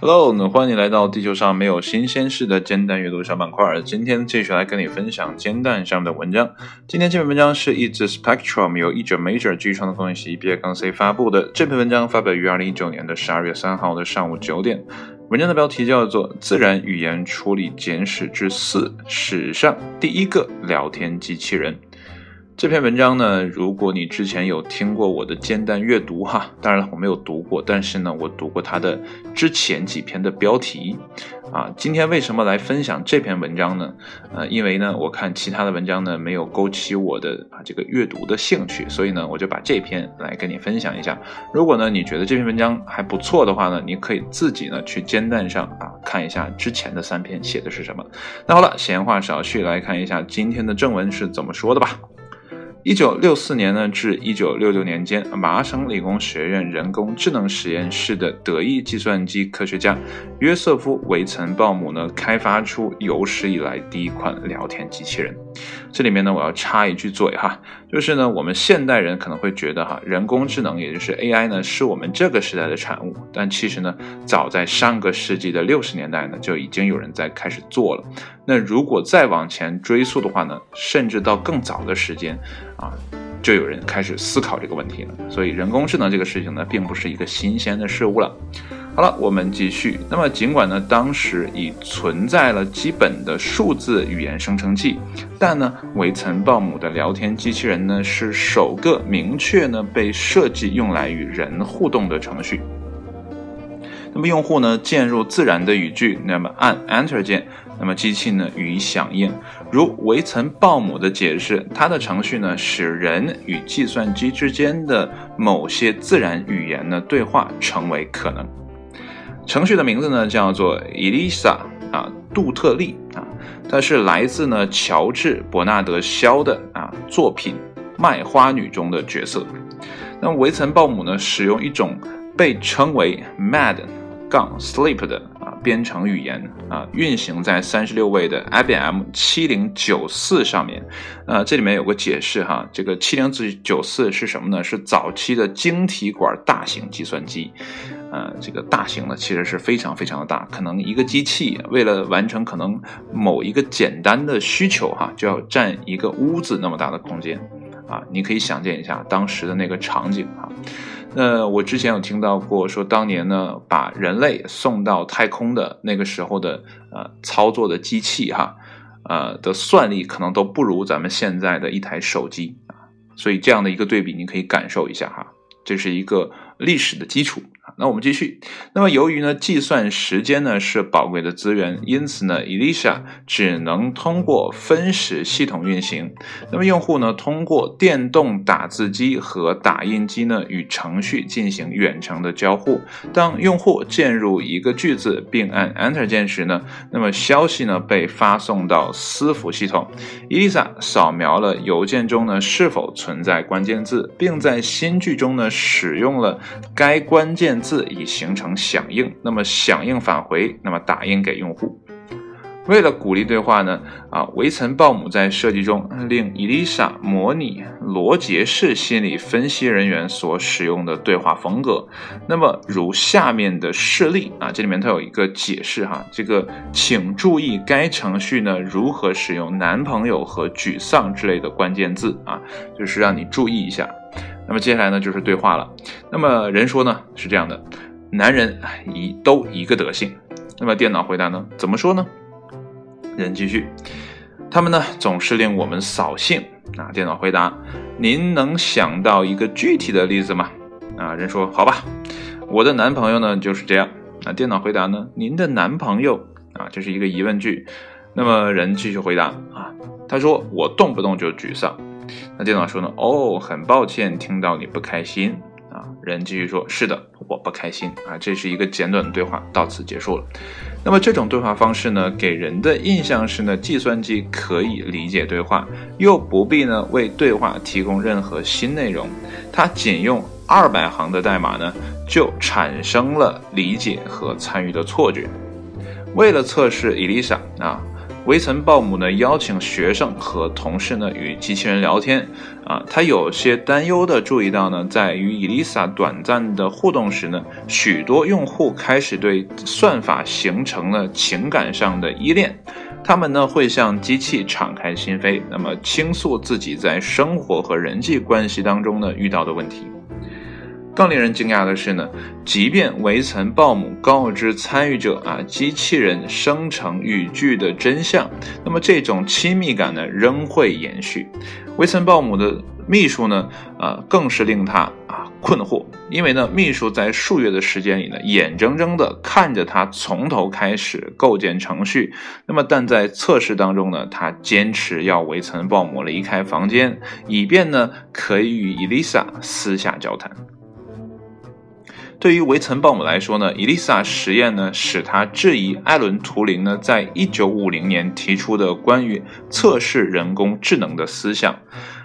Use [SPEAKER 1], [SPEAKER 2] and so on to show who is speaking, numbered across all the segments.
[SPEAKER 1] Hello，那欢迎来到地球上没有新鲜事的煎蛋阅读小板块。今天继续来跟你分享煎蛋上的文章。今天这篇文章是一支 Spectrum 由译者 Major 基于创作分析毕业杠 C 发布的。这篇文章发表于二零一九年的十二月三号的上午九点。文章的标题叫做《自然语言处理简史之四：史上第一个聊天机器人》。这篇文章呢，如果你之前有听过我的煎蛋阅读哈，当然了我没有读过，但是呢，我读过它的之前几篇的标题啊。今天为什么来分享这篇文章呢？呃，因为呢，我看其他的文章呢没有勾起我的啊这个阅读的兴趣，所以呢，我就把这篇来跟你分享一下。如果呢你觉得这篇文章还不错的话呢，你可以自己呢去煎蛋上啊看一下之前的三篇写的是什么。那好了，闲话少叙，来看一下今天的正文是怎么说的吧。一九六四年呢至一九六六年间，麻省理工学院人工智能实验室的德意计算机科学家约瑟夫·维岑鲍姆呢，开发出有史以来第一款聊天机器人。这里面呢，我要插一句嘴哈，就是呢，我们现代人可能会觉得哈，人工智能也就是 AI 呢，是我们这个时代的产物，但其实呢，早在上个世纪的六十年代呢，就已经有人在开始做了。那如果再往前追溯的话呢，甚至到更早的时间啊，就有人开始思考这个问题了。所以，人工智能这个事情呢，并不是一个新鲜的事物了。好了，我们继续。那么，尽管呢，当时已存在了基本的数字语言生成器，但呢，维岑鲍姆的聊天机器人呢，是首个明确呢被设计用来与人互动的程序。那么，用户呢键入自然的语句，那么按 Enter 键，那么机器呢予以响应。如维岑鲍姆的解释，它的程序呢使人与计算机之间的某些自然语言呢对话成为可能。程序的名字呢叫做 Elisa 啊，杜特利啊，它是来自呢乔治伯纳德肖的啊作品《卖花女》中的角色。那么维岑鲍姆呢使用一种被称为 Mad 杠 Sleep 的啊编程语言啊，运行在三十六位的 IBM 七零九四上面。呃，这里面有个解释哈，这个七零九四是什么呢？是早期的晶体管大型计算机。呃，这个大型的其实是非常非常的大，可能一个机器为了完成可能某一个简单的需求哈，就要占一个屋子那么大的空间啊！你可以想见一下当时的那个场景啊。那我之前有听到过说，当年呢把人类送到太空的那个时候的呃操作的机器哈，呃的算力可能都不如咱们现在的一台手机啊。所以这样的一个对比，你可以感受一下哈，这是一个历史的基础。那我们继续。那么由于呢，计算时间呢是宝贵的资源，因此呢，Elisa 只能通过分时系统运行。那么用户呢，通过电动打字机和打印机呢，与程序进行远程的交互。当用户键入一个句子并按 Enter 键时呢，那么消息呢被发送到私服系统。Elisa 扫描了邮件中呢是否存在关键字，并在新句中呢使用了该关键字。已形成响应，那么响应返回，那么打印给用户。为了鼓励对话呢，啊，维岑鲍姆在设计中令伊丽莎模拟罗杰式心理分析人员所使用的对话风格。那么如下面的事例啊，这里面它有一个解释哈，这个请注意该程序呢如何使用男朋友和沮丧之类的关键字啊，就是让你注意一下。那么接下来呢，就是对话了。那么人说呢是这样的，男人一都一个德性。那么电脑回答呢，怎么说呢？人继续，他们呢总是令我们扫兴啊。电脑回答，您能想到一个具体的例子吗？啊，人说好吧，我的男朋友呢就是这样。啊，电脑回答呢，您的男朋友啊，这是一个疑问句。那么人继续回答啊，他说我动不动就沮丧。那电脑说呢？哦，很抱歉听到你不开心啊。人继续说：“是的，我不开心啊。”这是一个简短的对话，到此结束了。那么这种对话方式呢，给人的印象是呢，计算机可以理解对话，又不必呢为对话提供任何新内容。它仅用二百行的代码呢，就产生了理解和参与的错觉。为了测试伊丽莎啊。维岑鲍姆呢邀请学生和同事呢与机器人聊天啊，他有些担忧的注意到呢，在与伊丽莎短暂的互动时呢，许多用户开始对算法形成了情感上的依恋。他们呢会向机器敞开心扉，那么倾诉自己在生活和人际关系当中呢遇到的问题。更令人惊讶的是呢，即便维岑鲍姆告知参与者啊机器人生成语句的真相，那么这种亲密感呢仍会延续。维岑鲍姆的秘书呢啊更是令他啊。困惑，因为呢，秘书在数月的时间里呢，眼睁睁地看着他从头开始构建程序。那么，但在测试当中呢，他坚持要维岑鲍姆离开房间，以便呢，可以与伊丽莎私下交谈。对于维岑鲍姆来说呢，伊丽莎实验呢，使他质疑艾伦图灵呢，在一九五零年提出的关于测试人工智能的思想。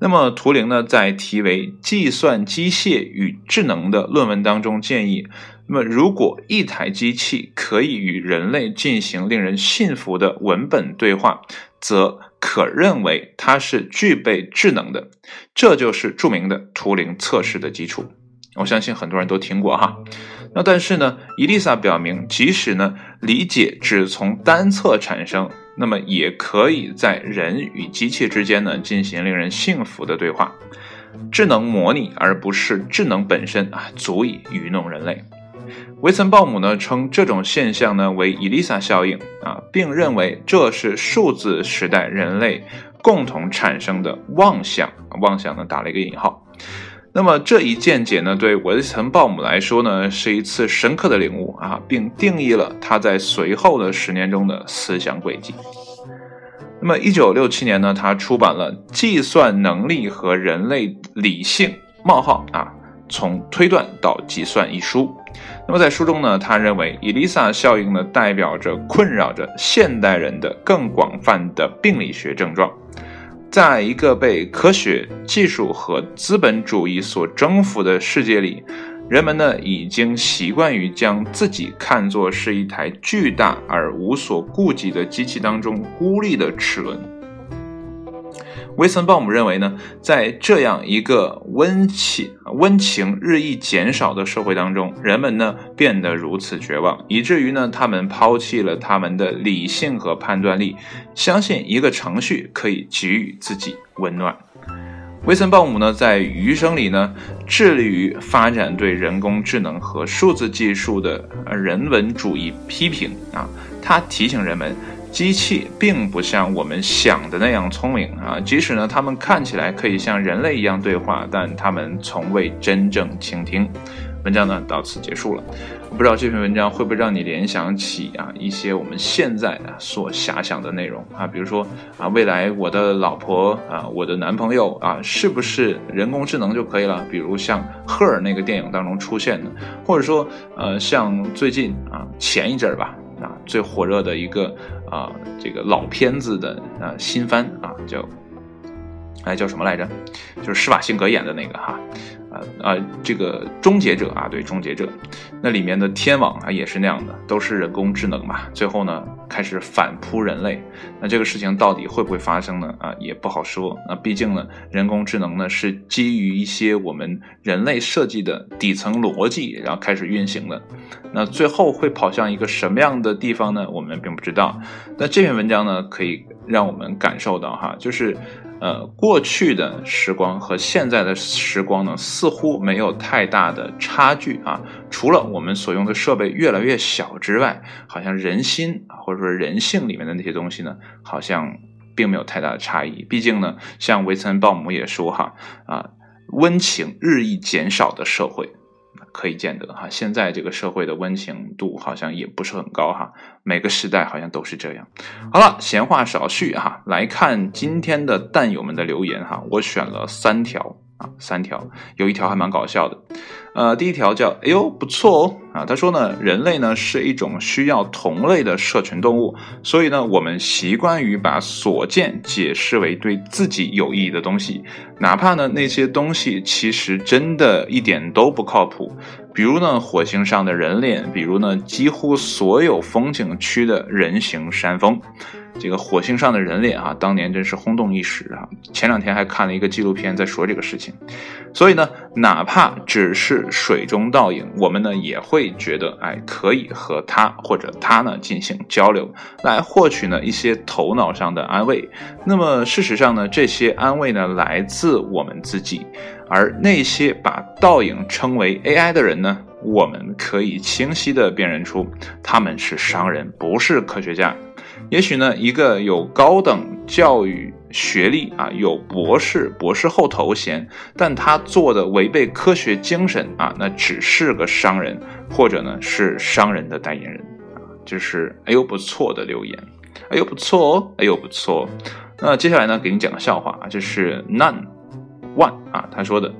[SPEAKER 1] 那么，图灵呢，在题为《计算机械与智能》的论文当中建议，那么如果一台机器可以与人类进行令人信服的文本对话，则可认为它是具备智能的。这就是著名的图灵测试的基础。我相信很多人都听过哈。那但是呢，伊丽莎表明，即使呢理解只从单侧产生。那么也可以在人与机器之间呢进行令人信服的对话，智能模拟而不是智能本身啊，足以愚弄人类。维森鲍姆呢称这种现象呢为伊丽莎效应啊，并认为这是数字时代人类共同产生的妄想，妄想呢打了一个引号。那么这一见解呢，对维森鲍姆来说呢，是一次深刻的领悟啊，并定义了他在随后的十年中的思想轨迹。那么，一九六七年呢，他出版了《计算能力和人类理性：冒号啊，从推断到计算》一书。那么在书中呢，他认为伊丽莎效应呢，代表着困扰着现代人的更广泛的病理学症状。在一个被科学技术和资本主义所征服的世界里，人们呢已经习惯于将自己看作是一台巨大而无所顾忌的机器当中孤立的齿轮。维森鲍姆认为呢，在这样一个温情温情日益减少的社会当中，人们呢变得如此绝望，以至于呢他们抛弃了他们的理性和判断力，相信一个程序可以给予自己温暖。维森鲍姆呢在余生里呢致力于发展对人工智能和数字技术的人文主义批评啊，他提醒人们。机器并不像我们想的那样聪明啊！即使呢，它们看起来可以像人类一样对话，但它们从未真正倾听。文章呢到此结束了。我不知道这篇文章会不会让你联想起啊一些我们现在啊所遐想的内容啊，比如说啊，未来我的老婆啊，我的男朋友啊，是不是人工智能就可以了？比如像《赫尔》那个电影当中出现的，或者说呃，像最近啊前一阵儿吧。最火热的一个啊，这个老片子的啊新番啊，叫哎叫什么来着？就是施瓦辛格演的那个哈。啊啊，这个终结者啊，对终结者，那里面的天网啊也是那样的，都是人工智能嘛。最后呢，开始反扑人类，那这个事情到底会不会发生呢？啊，也不好说。那毕竟呢，人工智能呢是基于一些我们人类设计的底层逻辑，然后开始运行的。那最后会跑向一个什么样的地方呢？我们并不知道。那这篇文章呢，可以让我们感受到哈，就是。呃，过去的时光和现在的时光呢，似乎没有太大的差距啊。除了我们所用的设备越来越小之外，好像人心或者说人性里面的那些东西呢，好像并没有太大的差异。毕竟呢，像维森鲍姆也说哈啊，温情日益减少的社会。可以见得哈，现在这个社会的温情度好像也不是很高哈，每个时代好像都是这样。好了，闲话少叙哈，来看今天的蛋友们的留言哈，我选了三条。三条，有一条还蛮搞笑的，呃，第一条叫，哎呦，不错哦，啊，他说呢，人类呢是一种需要同类的社群动物，所以呢，我们习惯于把所见解释为对自己有意义的东西，哪怕呢那些东西其实真的一点都不靠谱，比如呢火星上的人脸，比如呢几乎所有风景区的人形山峰。这个火星上的人脸啊，当年真是轰动一时啊！前两天还看了一个纪录片，在说这个事情。所以呢，哪怕只是水中倒影，我们呢也会觉得，哎，可以和他或者他呢进行交流，来获取呢一些头脑上的安慰。那么事实上呢，这些安慰呢来自我们自己，而那些把倒影称为 AI 的人呢，我们可以清晰的辨认出他们是商人，不是科学家。也许呢，一个有高等教育学历啊，有博士、博士后头衔，但他做的违背科学精神啊，那只是个商人，或者呢是商人的代言人啊。就是哎呦不错的留言，哎呦不错哦，哎呦不错。那接下来呢，给你讲个笑话啊，这是 None One 啊，他说的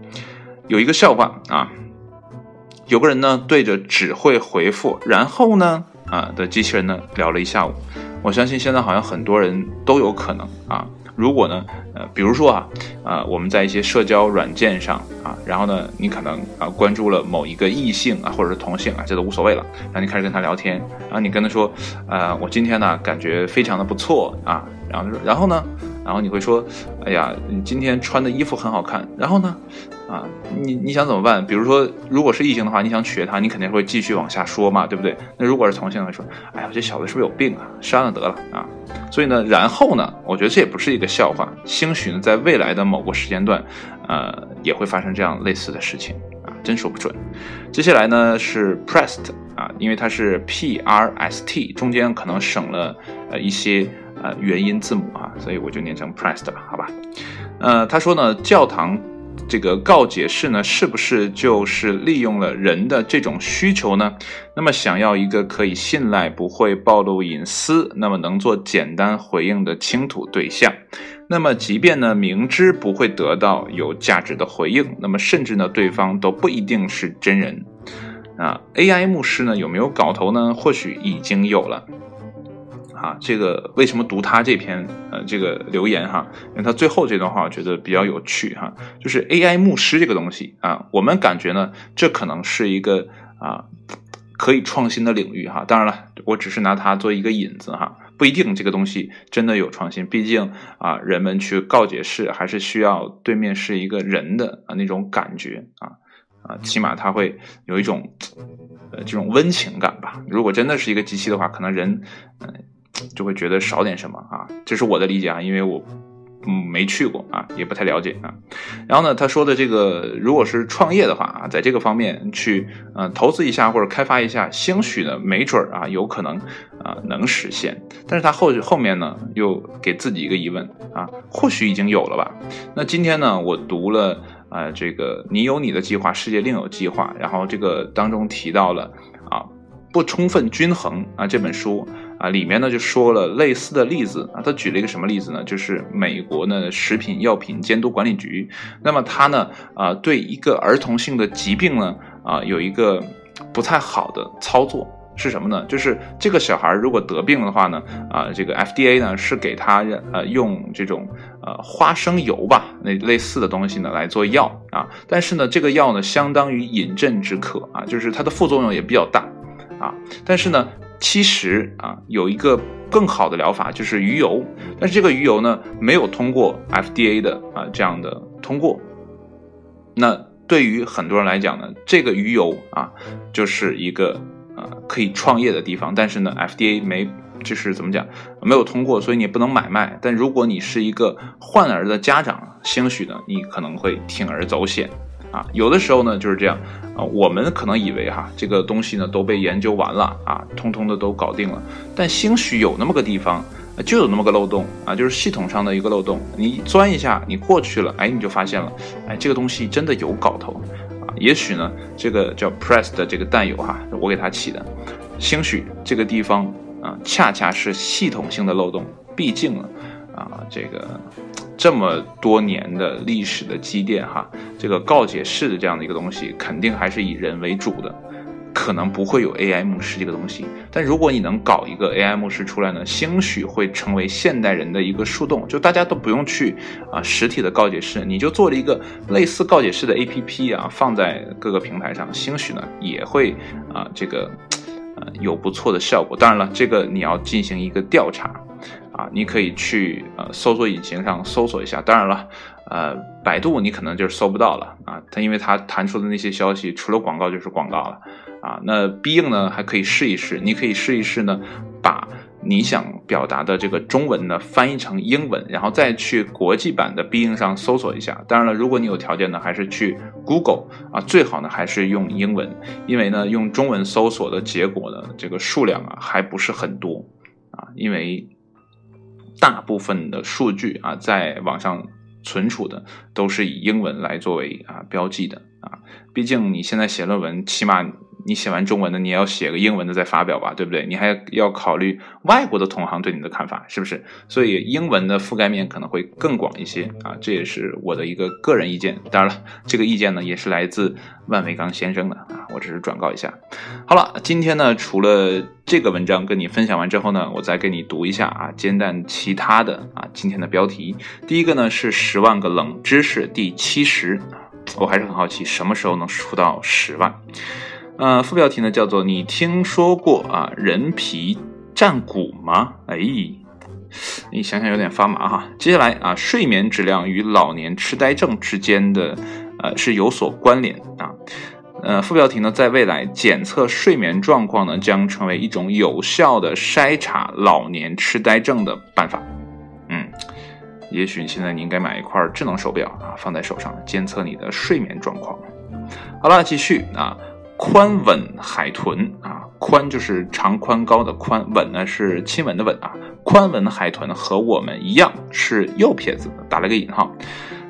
[SPEAKER 1] 有一个笑话啊，有个人呢对着只会回复然后呢啊的机器人呢聊了一下午。我相信现在好像很多人都有可能啊，如果呢，呃，比如说啊，啊，我们在一些社交软件上啊，然后呢，你可能啊关注了某一个异性啊，或者是同性啊，这都无所谓了，然后你开始跟他聊天，然后你跟他说，呃，我今天呢感觉非常的不错啊，然后他说，然后呢？然后你会说，哎呀，你今天穿的衣服很好看。然后呢，啊，你你想怎么办？比如说，如果是异性的话，你想娶她，你肯定会继续往下说嘛，对不对？那如果是同性，会说，哎呀，这小子是不是有病啊？删了得了啊。所以呢，然后呢，我觉得这也不是一个笑话。兴许呢，在未来的某个时间段，呃，也会发生这样类似的事情啊，真说不准。接下来呢是 pressed 啊，因为它是 P R S T，中间可能省了呃一些。呃，元音字母啊，所以我就念成 PRES 的吧，好吧。呃，他说呢，教堂这个告解室呢，是不是就是利用了人的这种需求呢？那么想要一个可以信赖、不会暴露隐私、那么能做简单回应的倾吐对象。那么即便呢明知不会得到有价值的回应，那么甚至呢对方都不一定是真人。啊，AI 牧师呢有没有搞头呢？或许已经有了。啊，这个为什么读他这篇呃这个留言哈？因为他最后这段话我觉得比较有趣哈，就是 AI 牧师这个东西啊，我们感觉呢，这可能是一个啊可以创新的领域哈。当然了，我只是拿它做一个引子哈，不一定这个东西真的有创新。毕竟啊，人们去告解释还是需要对面是一个人的啊那种感觉啊啊，起码他会有一种呃这种温情感吧。如果真的是一个机器的话，可能人嗯。就会觉得少点什么啊，这是我的理解啊，因为我嗯没去过啊，也不太了解啊。然后呢，他说的这个，如果是创业的话啊，在这个方面去呃投资一下或者开发一下，兴许呢没准啊有可能啊能实现。但是他后后面呢又给自己一个疑问啊，或许已经有了吧？那今天呢我读了啊这个你有你的计划，世界另有计划，然后这个当中提到了啊不充分均衡啊这本书。啊，里面呢就说了类似的例子啊，他举了一个什么例子呢？就是美国呢食品药品监督管理局，那么他呢啊对一个儿童性的疾病呢啊有一个不太好的操作是什么呢？就是这个小孩如果得病的话呢啊这个 FDA 呢是给他呃用这种呃花生油吧那类似的东西呢来做药啊，但是呢这个药呢相当于饮鸩止渴啊，就是它的副作用也比较大啊，但是呢。其实啊，有一个更好的疗法，就是鱼油。但是这个鱼油呢，没有通过 FDA 的啊这样的通过。那对于很多人来讲呢，这个鱼油啊，就是一个啊可以创业的地方。但是呢，FDA 没就是怎么讲，没有通过，所以你不能买卖。但如果你是一个患儿的家长，兴许呢，你可能会铤而走险。啊，有的时候呢就是这样，啊，我们可能以为哈这个东西呢都被研究完了啊，通通的都搞定了，但兴许有那么个地方，就有那么个漏洞啊，就是系统上的一个漏洞，你钻一下，你过去了，哎，你就发现了，哎，这个东西真的有搞头啊，也许呢这个叫 Press 的这个弹友哈，我给他起的，兴许这个地方啊恰恰是系统性的漏洞，毕竟啊这个。这么多年的历史的积淀，哈，这个告解式的这样的一个东西，肯定还是以人为主的，可能不会有 AI 牧师这个东西。但如果你能搞一个 AI 牧师出来呢，兴许会成为现代人的一个树洞，就大家都不用去啊实体的告解室，你就做了一个类似告解式的 APP 啊，放在各个平台上，兴许呢也会啊这个呃有不错的效果。当然了，这个你要进行一个调查。啊，你可以去呃搜索引擎上搜索一下。当然了，呃，百度你可能就是搜不到了啊，它因为它弹出的那些消息除了广告就是广告了啊。那必应呢还可以试一试，你可以试一试呢，把你想表达的这个中文呢翻译成英文，然后再去国际版的必应上搜索一下。当然了，如果你有条件呢，还是去 Google 啊，最好呢还是用英文，因为呢用中文搜索的结果呢这个数量啊还不是很多啊，因为。大部分的数据啊，在网上存储的都是以英文来作为啊标记的啊，毕竟你现在写论文，起码。你写完中文的，你也要写个英文的再发表吧，对不对？你还要考虑外国的同行对你的看法，是不是？所以英文的覆盖面可能会更广一些啊，这也是我的一个个人意见。当然了，这个意见呢也是来自万维刚先生的啊，我只是转告一下。好了，今天呢除了这个文章跟你分享完之后呢，我再给你读一下啊，煎蛋其他的啊今天的标题。第一个呢是十万个冷知识第七十，我还是很好奇什么时候能出到十万。呃，副标题呢叫做“你听说过啊人皮战鼓吗？”哎，你想想有点发麻哈。接下来啊，睡眠质量与老年痴呆症之间的呃是有所关联啊。呃，副标题呢，在未来检测睡眠状况呢将成为一种有效的筛查老年痴呆症的办法。嗯，也许现在你应该买一块智能手表啊，放在手上监测你的睡眠状况。好了，继续啊。宽吻海豚啊，宽就是长宽高的宽，吻呢是亲吻的吻啊。宽吻海豚和我们一样是右撇子，打了个引号。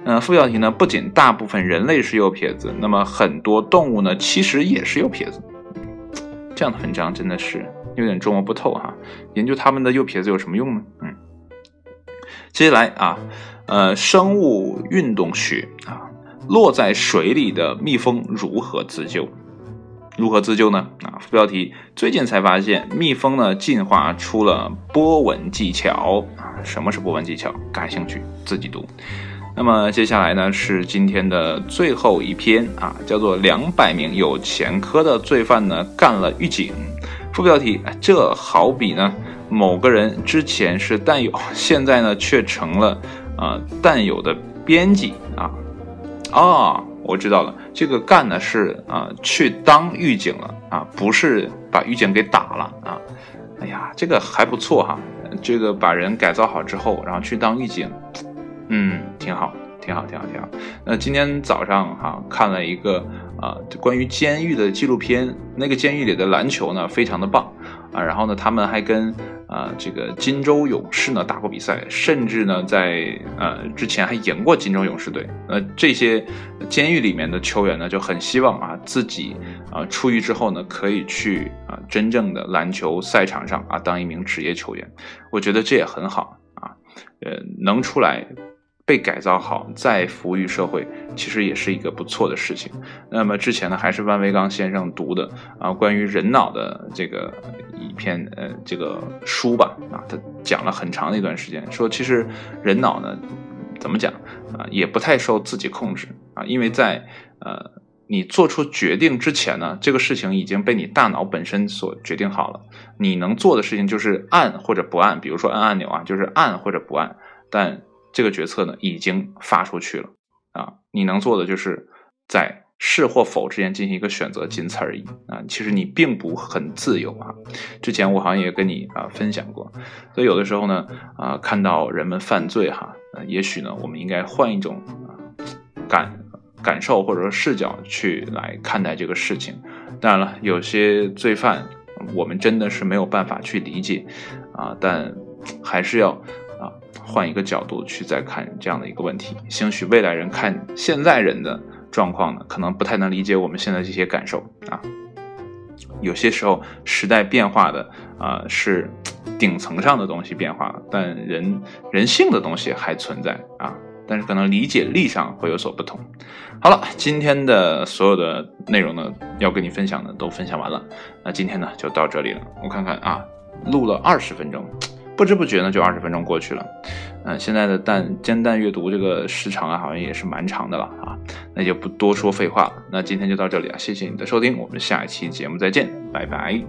[SPEAKER 1] 嗯，副标题呢，不仅大部分人类是右撇子，那么很多动物呢其实也是右撇子。这样的文章真的是有点捉摸不透哈。研究他们的右撇子有什么用呢？嗯，接下来啊，呃，生物运动学啊，落在水里的蜜蜂如何自救？如何自救呢？啊，副标题：最近才发现蜜蜂呢进化出了波纹技巧啊。什么是波纹技巧？感兴趣自己读。那么接下来呢是今天的最后一篇啊，叫做《两百名有前科的罪犯呢干了狱警》。副标题：这好比呢某个人之前是弹友，现在呢却成了啊弹友的编辑啊啊。我知道了，这个干呢是啊去当狱警了啊，不是把狱警给打了啊。哎呀，这个还不错哈，这个把人改造好之后，然后去当狱警，嗯，挺好，挺好，挺好，挺好。那今天早上哈看了一个啊关于监狱的纪录片，那个监狱里的篮球呢非常的棒。啊，然后呢，他们还跟啊这个金州勇士呢打过比赛，甚至呢在呃之前还赢过金州勇士队。呃，这些监狱里面的球员呢就很希望啊自己啊出狱之后呢可以去啊真正的篮球赛场上啊当一名职业球员。我觉得这也很好啊，呃能出来。被改造好再服务于社会，其实也是一个不错的事情。那么之前呢，还是万维刚先生读的啊，关于人脑的这个一篇呃这个书吧啊，他讲了很长的一段时间，说其实人脑呢怎么讲啊，也不太受自己控制啊，因为在呃你做出决定之前呢，这个事情已经被你大脑本身所决定好了，你能做的事情就是按或者不按，比如说按按钮啊，就是按或者不按，但。这个决策呢已经发出去了啊，你能做的就是在是或否之间进行一个选择，仅此而已啊。其实你并不很自由啊。之前我好像也跟你啊分享过，所以有的时候呢啊，看到人们犯罪哈，也许呢我们应该换一种啊感感受或者说视角去来看待这个事情。当然了，有些罪犯我们真的是没有办法去理解啊，但还是要。换一个角度去再看这样的一个问题，兴许未来人看现在人的状况呢，可能不太能理解我们现在这些感受啊。有些时候时代变化的啊是顶层上的东西变化了，但人人性的东西还存在啊，但是可能理解力上会有所不同。好了，今天的所有的内容呢，要跟你分享的都分享完了，那今天呢就到这里了。我看看啊，录了二十分钟。不知不觉呢就二十分钟过去了。嗯现在的蛋煎蛋阅读这个时长啊好像也是蛮长的了啊那就不多说废话了。那今天就到这里啊谢谢你的收听我们下一期节目再见拜拜。